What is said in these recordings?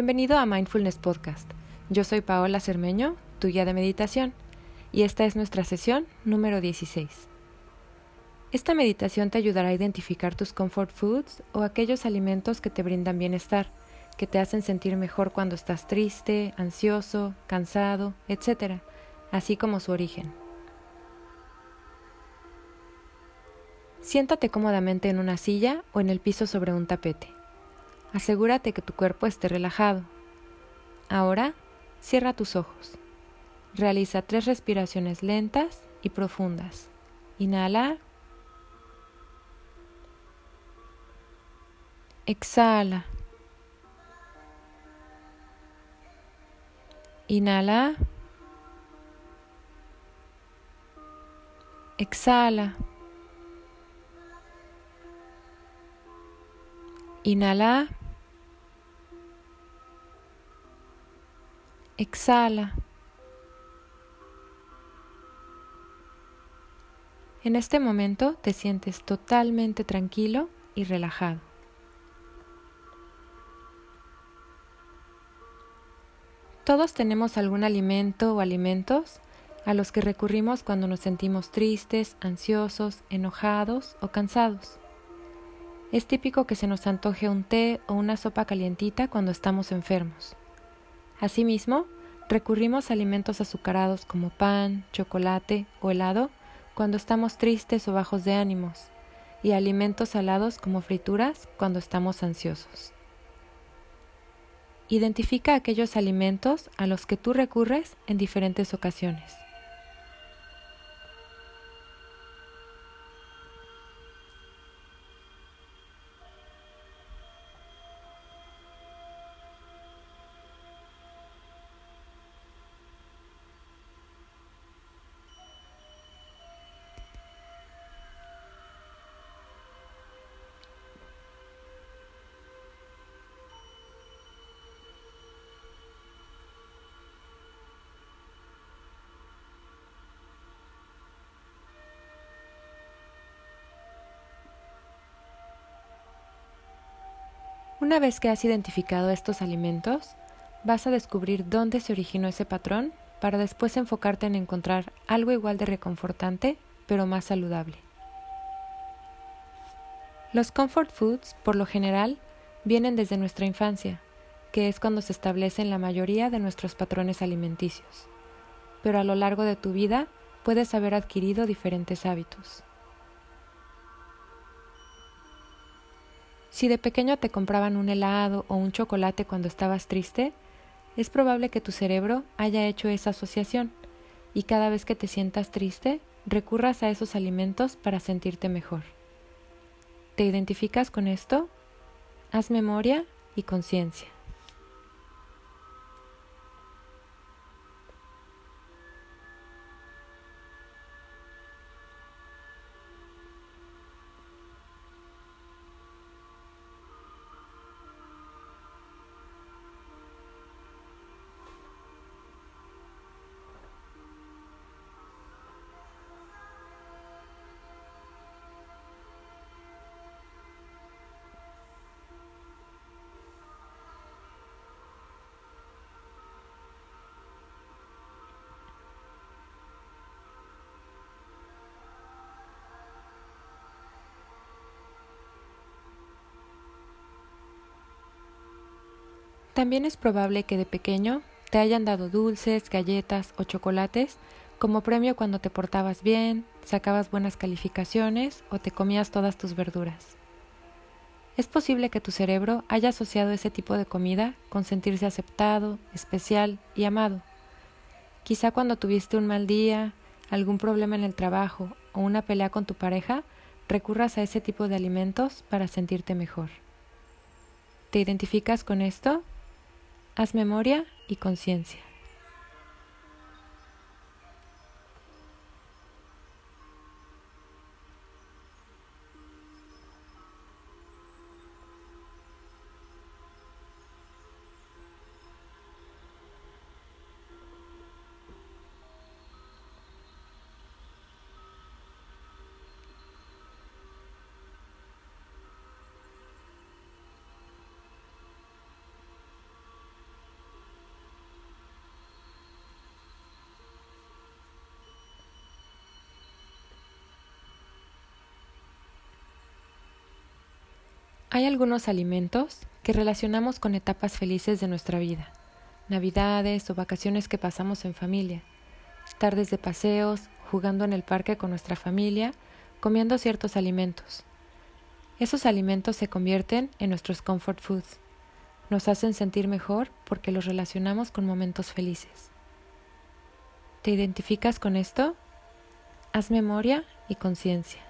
Bienvenido a Mindfulness Podcast. Yo soy Paola Cermeño, tu guía de meditación, y esta es nuestra sesión número 16. Esta meditación te ayudará a identificar tus comfort foods o aquellos alimentos que te brindan bienestar, que te hacen sentir mejor cuando estás triste, ansioso, cansado, etc., así como su origen. Siéntate cómodamente en una silla o en el piso sobre un tapete. Asegúrate que tu cuerpo esté relajado. Ahora, cierra tus ojos. Realiza tres respiraciones lentas y profundas. Inhala. Exhala. Inhala. Exhala. Inhala. Exhala. En este momento te sientes totalmente tranquilo y relajado. Todos tenemos algún alimento o alimentos a los que recurrimos cuando nos sentimos tristes, ansiosos, enojados o cansados. Es típico que se nos antoje un té o una sopa calientita cuando estamos enfermos. Asimismo, recurrimos a alimentos azucarados como pan, chocolate o helado cuando estamos tristes o bajos de ánimos, y alimentos salados como frituras cuando estamos ansiosos. Identifica aquellos alimentos a los que tú recurres en diferentes ocasiones. Una vez que has identificado estos alimentos, vas a descubrir dónde se originó ese patrón para después enfocarte en encontrar algo igual de reconfortante, pero más saludable. Los comfort foods, por lo general, vienen desde nuestra infancia, que es cuando se establecen la mayoría de nuestros patrones alimenticios, pero a lo largo de tu vida puedes haber adquirido diferentes hábitos. Si de pequeño te compraban un helado o un chocolate cuando estabas triste, es probable que tu cerebro haya hecho esa asociación y cada vez que te sientas triste, recurras a esos alimentos para sentirte mejor. ¿Te identificas con esto? Haz memoria y conciencia. También es probable que de pequeño te hayan dado dulces, galletas o chocolates como premio cuando te portabas bien, sacabas buenas calificaciones o te comías todas tus verduras. Es posible que tu cerebro haya asociado ese tipo de comida con sentirse aceptado, especial y amado. Quizá cuando tuviste un mal día, algún problema en el trabajo o una pelea con tu pareja, recurras a ese tipo de alimentos para sentirte mejor. ¿Te identificas con esto? Haz memoria y conciencia. Hay algunos alimentos que relacionamos con etapas felices de nuestra vida, navidades o vacaciones que pasamos en familia, tardes de paseos, jugando en el parque con nuestra familia, comiendo ciertos alimentos. Esos alimentos se convierten en nuestros comfort foods. Nos hacen sentir mejor porque los relacionamos con momentos felices. ¿Te identificas con esto? Haz memoria y conciencia.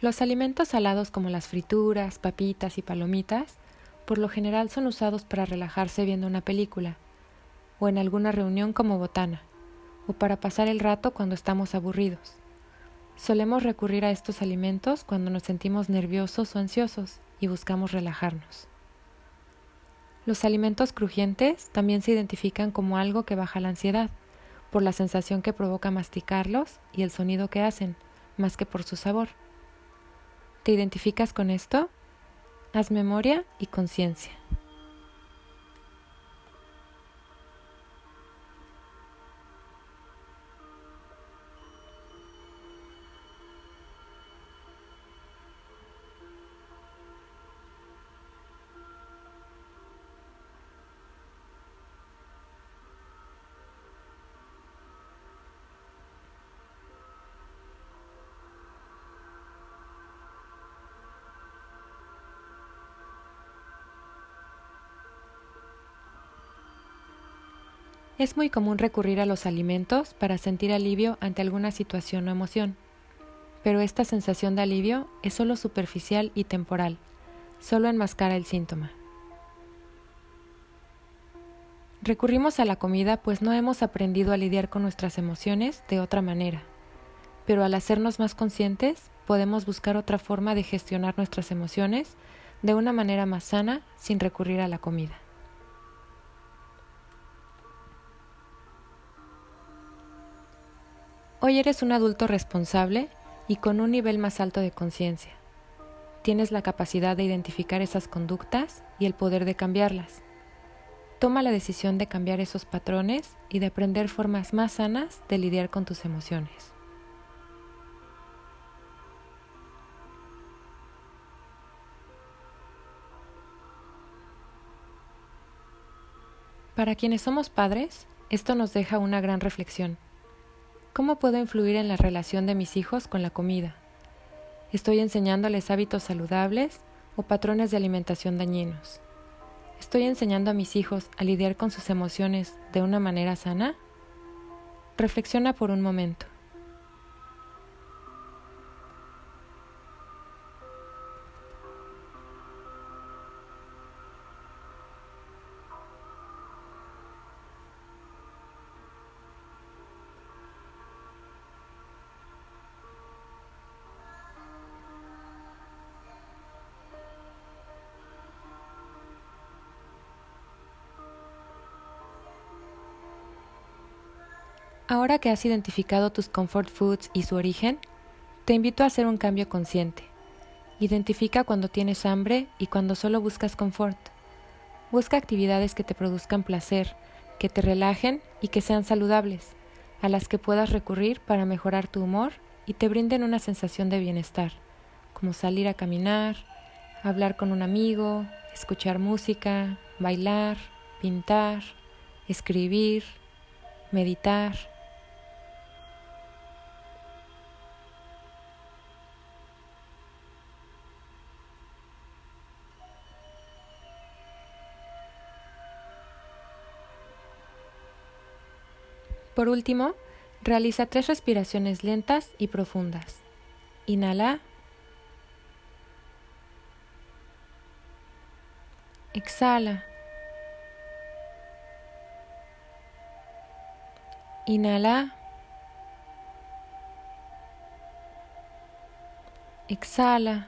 Los alimentos salados como las frituras, papitas y palomitas por lo general son usados para relajarse viendo una película, o en alguna reunión como botana, o para pasar el rato cuando estamos aburridos. Solemos recurrir a estos alimentos cuando nos sentimos nerviosos o ansiosos y buscamos relajarnos. Los alimentos crujientes también se identifican como algo que baja la ansiedad, por la sensación que provoca masticarlos y el sonido que hacen, más que por su sabor. ¿Te identificas con esto? Haz memoria y conciencia. Es muy común recurrir a los alimentos para sentir alivio ante alguna situación o emoción, pero esta sensación de alivio es solo superficial y temporal, solo enmascara el síntoma. Recurrimos a la comida pues no hemos aprendido a lidiar con nuestras emociones de otra manera, pero al hacernos más conscientes podemos buscar otra forma de gestionar nuestras emociones de una manera más sana sin recurrir a la comida. Hoy eres un adulto responsable y con un nivel más alto de conciencia. Tienes la capacidad de identificar esas conductas y el poder de cambiarlas. Toma la decisión de cambiar esos patrones y de aprender formas más sanas de lidiar con tus emociones. Para quienes somos padres, esto nos deja una gran reflexión. ¿Cómo puedo influir en la relación de mis hijos con la comida? ¿Estoy enseñándoles hábitos saludables o patrones de alimentación dañinos? ¿Estoy enseñando a mis hijos a lidiar con sus emociones de una manera sana? Reflexiona por un momento. Ahora que has identificado tus comfort foods y su origen, te invito a hacer un cambio consciente. Identifica cuando tienes hambre y cuando solo buscas confort. Busca actividades que te produzcan placer, que te relajen y que sean saludables, a las que puedas recurrir para mejorar tu humor y te brinden una sensación de bienestar, como salir a caminar, hablar con un amigo, escuchar música, bailar, pintar, escribir, meditar Por último, realiza tres respiraciones lentas y profundas. Inhala. Exhala. Inhala. Exhala.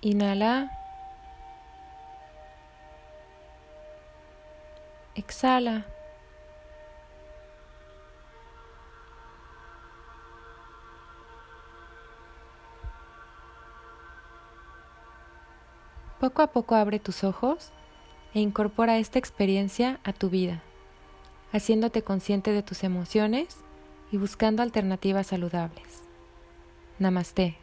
Inhala. Exhala. Poco a poco abre tus ojos e incorpora esta experiencia a tu vida, haciéndote consciente de tus emociones y buscando alternativas saludables. Namaste.